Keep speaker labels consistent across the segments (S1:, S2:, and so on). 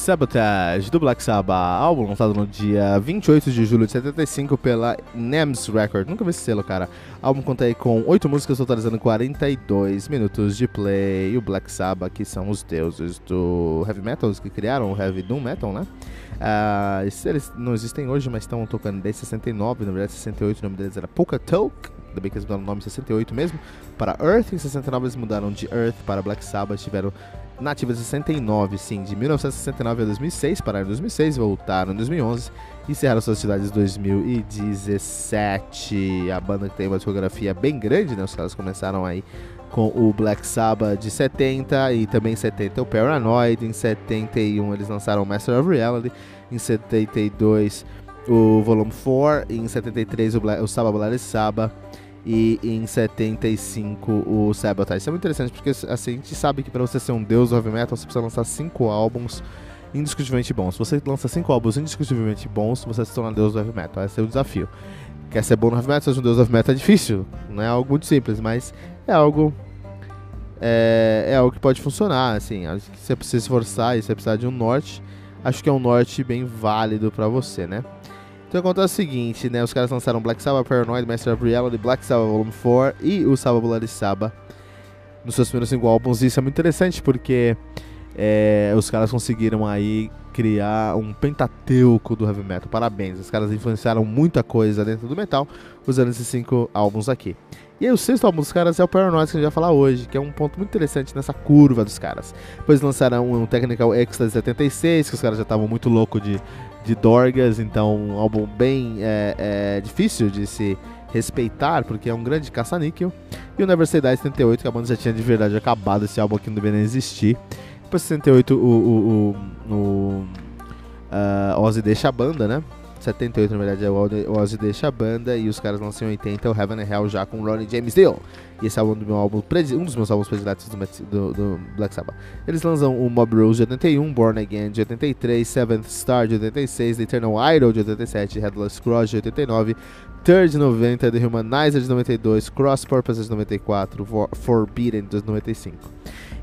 S1: Sabotage do Black Sabbath, álbum lançado no dia 28 de julho de 75 pela NEMS Record. Nunca vi esse selo, cara. O álbum conta aí com 8 músicas, totalizando 42 minutos de play. O Black Sabbath, que são os deuses do heavy metal, os que criaram o heavy doom metal, né? Uh, eles não existem hoje, mas estão tocando desde 69, na verdade 68, o nome deles era Polka Talk. Ainda bem que eles mudaram o nome em 68 mesmo. Para Earth, em 69 eles mudaram de Earth para Black Sabbath, tiveram nativa 69, sim, de 1969 a 2006, pararam em 2006, voltaram em 2011 e encerraram suas atividades em 2017. A banda tem uma discografia bem grande, né? Os caras começaram aí com o Black Sabbath de 70 e também em 70 o Paranoid, em 71 eles lançaram Master of Reality, em 72 o Volume 4, em 73 o, Black, o Sabbath Black Sabbath e em 75 o Sabotage. Isso é muito interessante porque assim, a gente sabe que para você ser um deus do heavy metal você precisa lançar 5 álbuns indiscutivelmente bons. Se você lança 5 álbuns indiscutivelmente bons, você se torna deus do heavy metal. Esse é o desafio. Quer ser bom no heavy metal, seja um deus do heavy metal é difícil. Não é algo muito simples, mas é algo é, é algo que pode funcionar, assim, acho que você precisa se esforçar e você precisa de um norte, acho que é um norte bem válido para você, né? Então acontece o seguinte, né? Os caras lançaram Black Sabbath, Paranoid, Master of Reality, Black Sabbath Volume 4 e o Sabbath Bloody Sabbath nos seus primeiros cinco álbuns. Isso é muito interessante porque é, os caras conseguiram aí criar um pentateuco do heavy metal. Parabéns, os caras influenciaram muita coisa dentro do metal usando esses cinco álbuns aqui. E aí o sexto álbum dos caras é o Paranoid que a gente vai falar hoje, que é um ponto muito interessante nessa curva dos caras. Depois lançaram um, Technical Ecstasy 76, que os caras já estavam muito loucos de de Dorgas, então um álbum bem é, é, difícil de se respeitar, porque é um grande caça-níquel. E o Never Say Die 78, que a banda já tinha de verdade acabado, esse álbum aqui não deveria existir. Depois de 78, o, o, o, o uh, Ozzy deixa a banda, né? 78, na verdade, é o Ozzy deixa a banda e os caras lançam em 80 o Heaven and Hell já com Ronnie James Dio. E esse é um, do meu álbum, um dos meus álbuns prediletos do, do, do, Black Sabbath. Eles lançam o Mob Rose de 81, Born Again de 83, Seventh Star de 86, The Eternal Idol de 87, Headless Cross de 89, Third de 90, The Humanizer de 92, Cross Purposes de 94, For Forbidden de 95.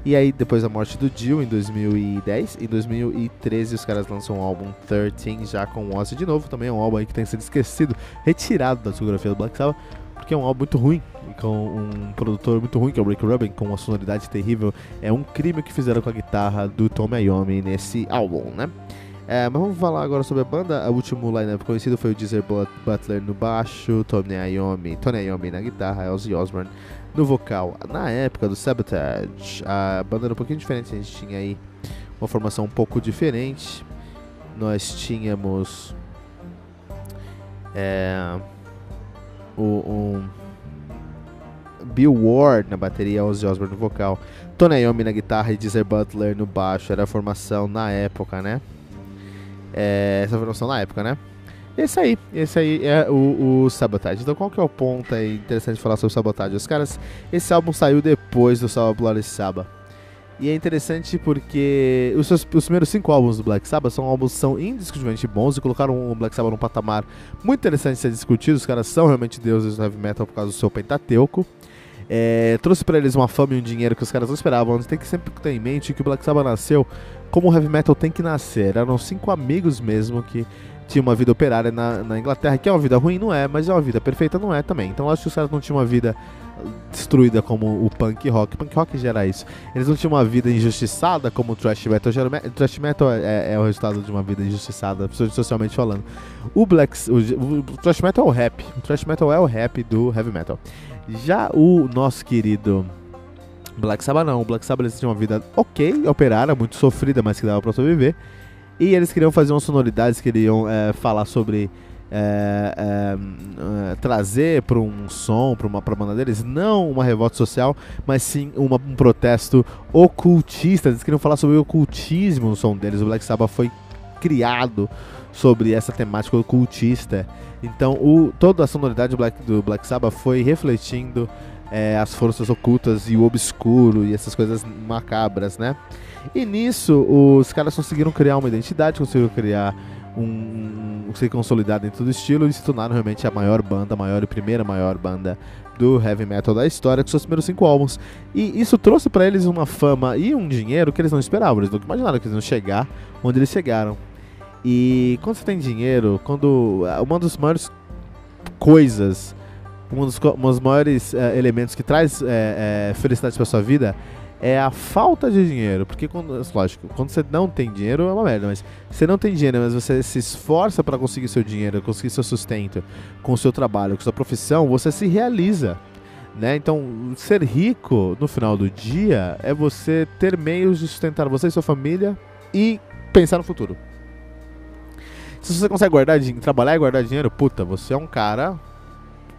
S1: E aí, depois da morte do Jill, em 2010, em 2013 os caras lançam o álbum 13, já com Ozzy de novo. Também é um álbum que tem sido esquecido, retirado da discografia do Black Sabbath, porque é um álbum muito ruim, com um produtor muito ruim, que é o Rick Rubin, com uma sonoridade terrível. É um crime que fizeram com a guitarra do Tom Iommi nesse álbum, né? É, mas vamos falar agora sobre a banda. O último lineup conhecido foi o Deezer Butler no baixo, Tony Iommi, Tony Iommi na guitarra, Ozzy Osbourne no vocal. Na época do Sabotage, a banda era um pouquinho diferente, a gente tinha aí uma formação um pouco diferente. Nós tínhamos é, o, um Bill Ward na bateria, Ozzy Osbourne no vocal, Tony Iommi na guitarra e Deezer Butler no baixo. Era a formação na época, né? É, essa formação na época, né? Esse aí, esse aí é o, o Sabotage. Então qual que é o ponto aí interessante falar sobre Sabotage? Os caras, esse álbum saiu depois do Salva Bloody Saba. E é interessante porque os, seus, os primeiros cinco álbuns do Black Sabbath são álbuns são indiscutivelmente bons e colocaram o Black Sabbath num patamar muito interessante de ser discutido. Os caras são realmente deuses do heavy metal por causa do seu pentateuco. É, trouxe para eles uma fama e um dinheiro que os caras não esperavam. Você tem que sempre ter em mente que o Black Sabbath nasceu como o heavy metal tem que nascer. Eram cinco amigos mesmo que tinham uma vida operária na, na Inglaterra, que é uma vida ruim, não é, mas é uma vida perfeita, não é também. Então acho que os caras não tinham uma vida destruída como o punk rock. O punk rock gera isso. Eles não tinham uma vida injustiçada como o thrash metal gera. Thrash metal é, é, o resultado de uma vida injustiçada, socialmente falando. O black, o, o, o thrash metal é o rap. O thrash metal é o rap do heavy metal. Já o nosso querido Black Sabbath não. O Black Sabbath eles tinham uma vida ok, operária, muito sofrida, mas que dava pra sobreviver. E eles queriam fazer umas sonoridades, queriam é, falar sobre é, é, trazer para um som, para uma pra banda deles, não uma revolta social, mas sim uma, um protesto ocultista. Eles queriam falar sobre o ocultismo no som deles. O Black Sabbath foi criado sobre essa temática ocultista. Então, o, toda a sonoridade do Black, do Black Sabbath foi refletindo é, as forças ocultas e o obscuro e essas coisas macabras, né? E nisso, os caras conseguiram criar uma identidade, conseguiram criar um, se consolidar dentro do estilo e se tornaram realmente a maior banda, a maior e primeira maior banda do heavy metal da história com seus primeiros cinco álbuns. E isso trouxe para eles uma fama e um dinheiro que eles não esperavam, eles não imaginaram que eles iam chegar onde eles chegaram. E quando você tem dinheiro, quando uma das maiores coisas, um dos, um dos maiores é, elementos que traz é, é, felicidade para sua vida é a falta de dinheiro. Porque, quando, lógico, quando você não tem dinheiro é uma merda, mas você não tem dinheiro, mas você se esforça para conseguir seu dinheiro, conseguir seu sustento com o seu trabalho, com sua profissão, você se realiza. Né? Então, ser rico no final do dia é você ter meios de sustentar você e sua família e pensar no futuro. Se você consegue guardar trabalhar e guardar dinheiro, puta, você é um cara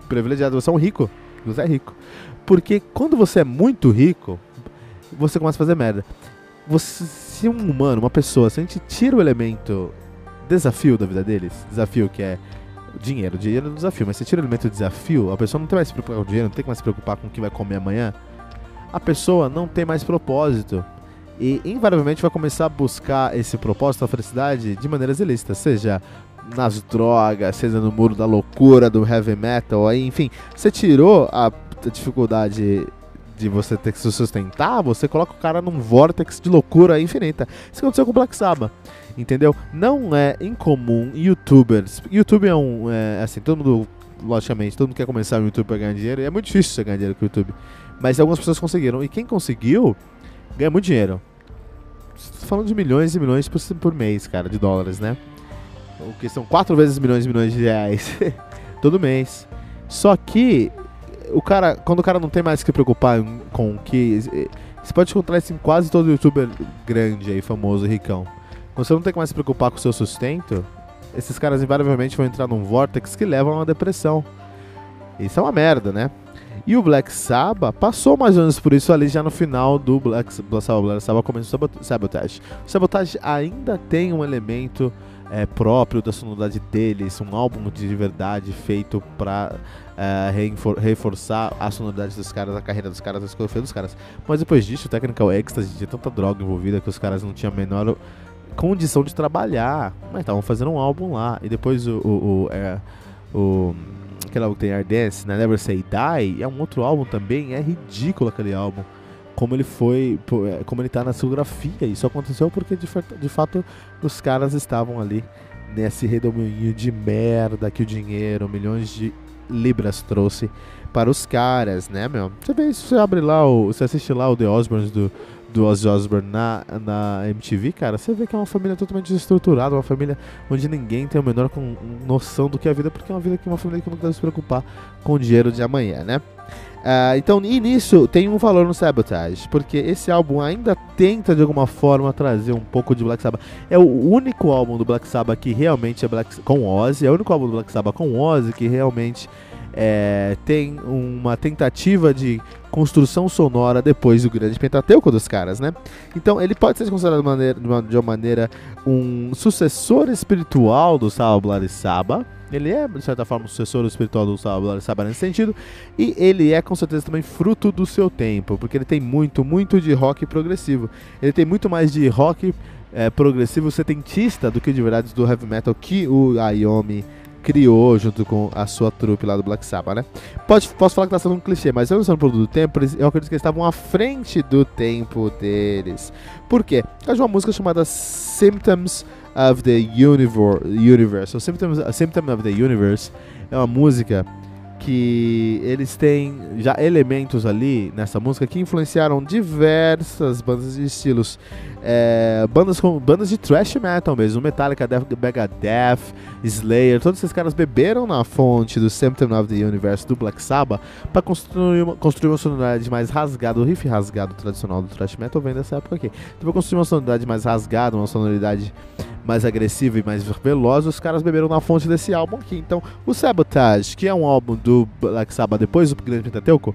S1: privilegiado, você é um rico. Você é rico. Porque quando você é muito rico, você começa a fazer merda. Você, se um humano, uma pessoa, se a gente tira o elemento desafio da vida deles, desafio que é dinheiro, dinheiro é um desafio, mas se tira o elemento desafio, a pessoa não tem mais se preocupar com o dinheiro, não tem mais se preocupar com o que vai comer amanhã, a pessoa não tem mais propósito. E invariavelmente vai começar a buscar esse propósito, a felicidade, de maneiras ilícitas, seja nas drogas, seja no muro da loucura do heavy metal, aí, enfim, você tirou a dificuldade de você ter que se sustentar, você coloca o cara num vórtex de loucura infinita. Isso aconteceu com o Black Sabbath. Entendeu? Não é incomum youtubers. YouTube é um. É, assim, todo mundo, logicamente, todo mundo quer começar no YouTube pra ganhar dinheiro. E é muito difícil você ganhar dinheiro com o YouTube. Mas algumas pessoas conseguiram. E quem conseguiu, ganha muito dinheiro. Tô falando de milhões e milhões por, por mês, cara, de dólares, né? O que são quatro vezes milhões e milhões de reais todo mês. Só que o cara, quando o cara não tem mais que se preocupar com o que. Você pode encontrar isso em quase todo youtuber grande aí, famoso, ricão. Quando você não tem que mais se preocupar com o seu sustento, esses caras invariavelmente vão entrar num vortex que leva a uma depressão. Isso é uma merda, né? E o Black Sabbath passou mais ou menos por isso ali já no final do Black, Sabbath. Black Sabbath começou o Sabotage. O Sabotage ainda tem um elemento é, próprio da sonoridade deles, um álbum de verdade feito pra é, reforçar a sonoridade dos caras, a carreira dos caras, a escolha dos caras. Mas depois disso, o Technical Ecstasy tinha tanta droga envolvida que os caras não tinham a menor condição de trabalhar. Mas estavam fazendo um álbum lá. E depois o. o, o, é, o aquele álbum que tem Ardence, né? Never Say Die, é um outro álbum também, é ridículo aquele álbum como ele foi, é, como ele tá na geografia. Isso aconteceu porque de, de fato os caras estavam ali nesse redemoinho de merda que o dinheiro, milhões de libras trouxe para os caras, né, meu? Você vê isso, você abre lá, o, você assiste lá o The Osbournes do, do Ozzy Osbourne na, na MTV, cara, você vê que é uma família totalmente desestruturada, uma família onde ninguém tem a menor noção do que é a vida, porque é uma vida que uma família que não deve se preocupar com o dinheiro de amanhã, né? Uh, então, e nisso tem um valor no Sabotage, porque esse álbum ainda tenta de alguma forma trazer um pouco de Black Sabbath. É o único álbum do Black Sabbath que realmente é Black com Ozzy, é o único álbum do Black Sabbath com Ozzy que realmente é, tem uma tentativa de construção sonora depois do grande Pentateuco dos caras, né? Então ele pode ser considerado de, maneira, de uma maneira um sucessor espiritual do Salvo Saba. Ele é, de certa forma, um sucessor espiritual do Salvo Saba nesse sentido. E ele é, com certeza, também fruto do seu tempo, porque ele tem muito, muito de rock progressivo. Ele tem muito mais de rock é, progressivo setentista do que de verdade do heavy metal que o Ayomi criou junto com a sua trupe lá do Black Sabbath, né? Pode, posso falar que tá sendo um clichê, mas eu não sou um produto do tempo, eu acredito que eles estavam à frente do tempo deles. Por quê? Porque uma música chamada Symptoms of the Universe. So, Symptoms, Symptom of the Universe é uma música que eles têm já elementos ali nessa música que influenciaram diversas bandas de estilos. É, bandas, com, bandas de thrash metal mesmo, Metallica, Death, Megadeth, Slayer, todos esses caras beberam na fonte do Symptom of the Universe do Black Sabbath para construir uma, construir uma sonoridade mais rasgada, o riff rasgado tradicional do thrash metal vem dessa época aqui. Então, para construir uma sonoridade mais rasgada, uma sonoridade mais agressiva e mais veloz, os caras beberam na fonte desse álbum aqui. Então, o Sabotage, que é um álbum do Black Sabbath depois do Grande Pentateuco,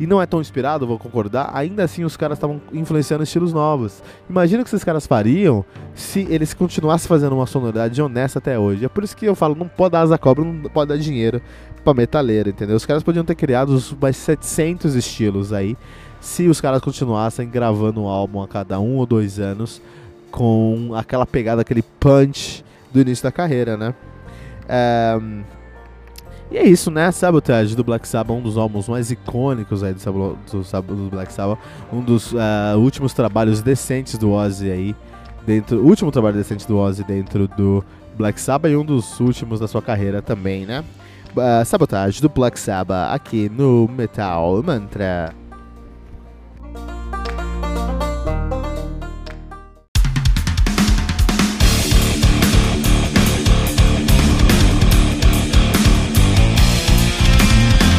S1: e não é tão inspirado, vou concordar, ainda assim os caras estavam influenciando estilos novos. Imagina o que esses caras fariam se eles continuassem fazendo uma sonoridade honesta até hoje. É por isso que eu falo, não pode dar asa cobra, não pode dar dinheiro pra metaleiro, entendeu? Os caras podiam ter criado mais 700 estilos aí, se os caras continuassem gravando um álbum a cada um ou dois anos, com aquela pegada, aquele punch do início da carreira, né? É... E é isso, né? Sabotage do Black Sabbath, um dos álbuns mais icônicos aí do, do, do Black Sabbath, um dos uh, últimos trabalhos decentes do Ozzy aí, dentro, último trabalho decente do Ozzy dentro do Black Sabbath e um dos últimos da sua carreira também, né? Uh, Sabotage do Black Sabbath aqui no Metal Mantra.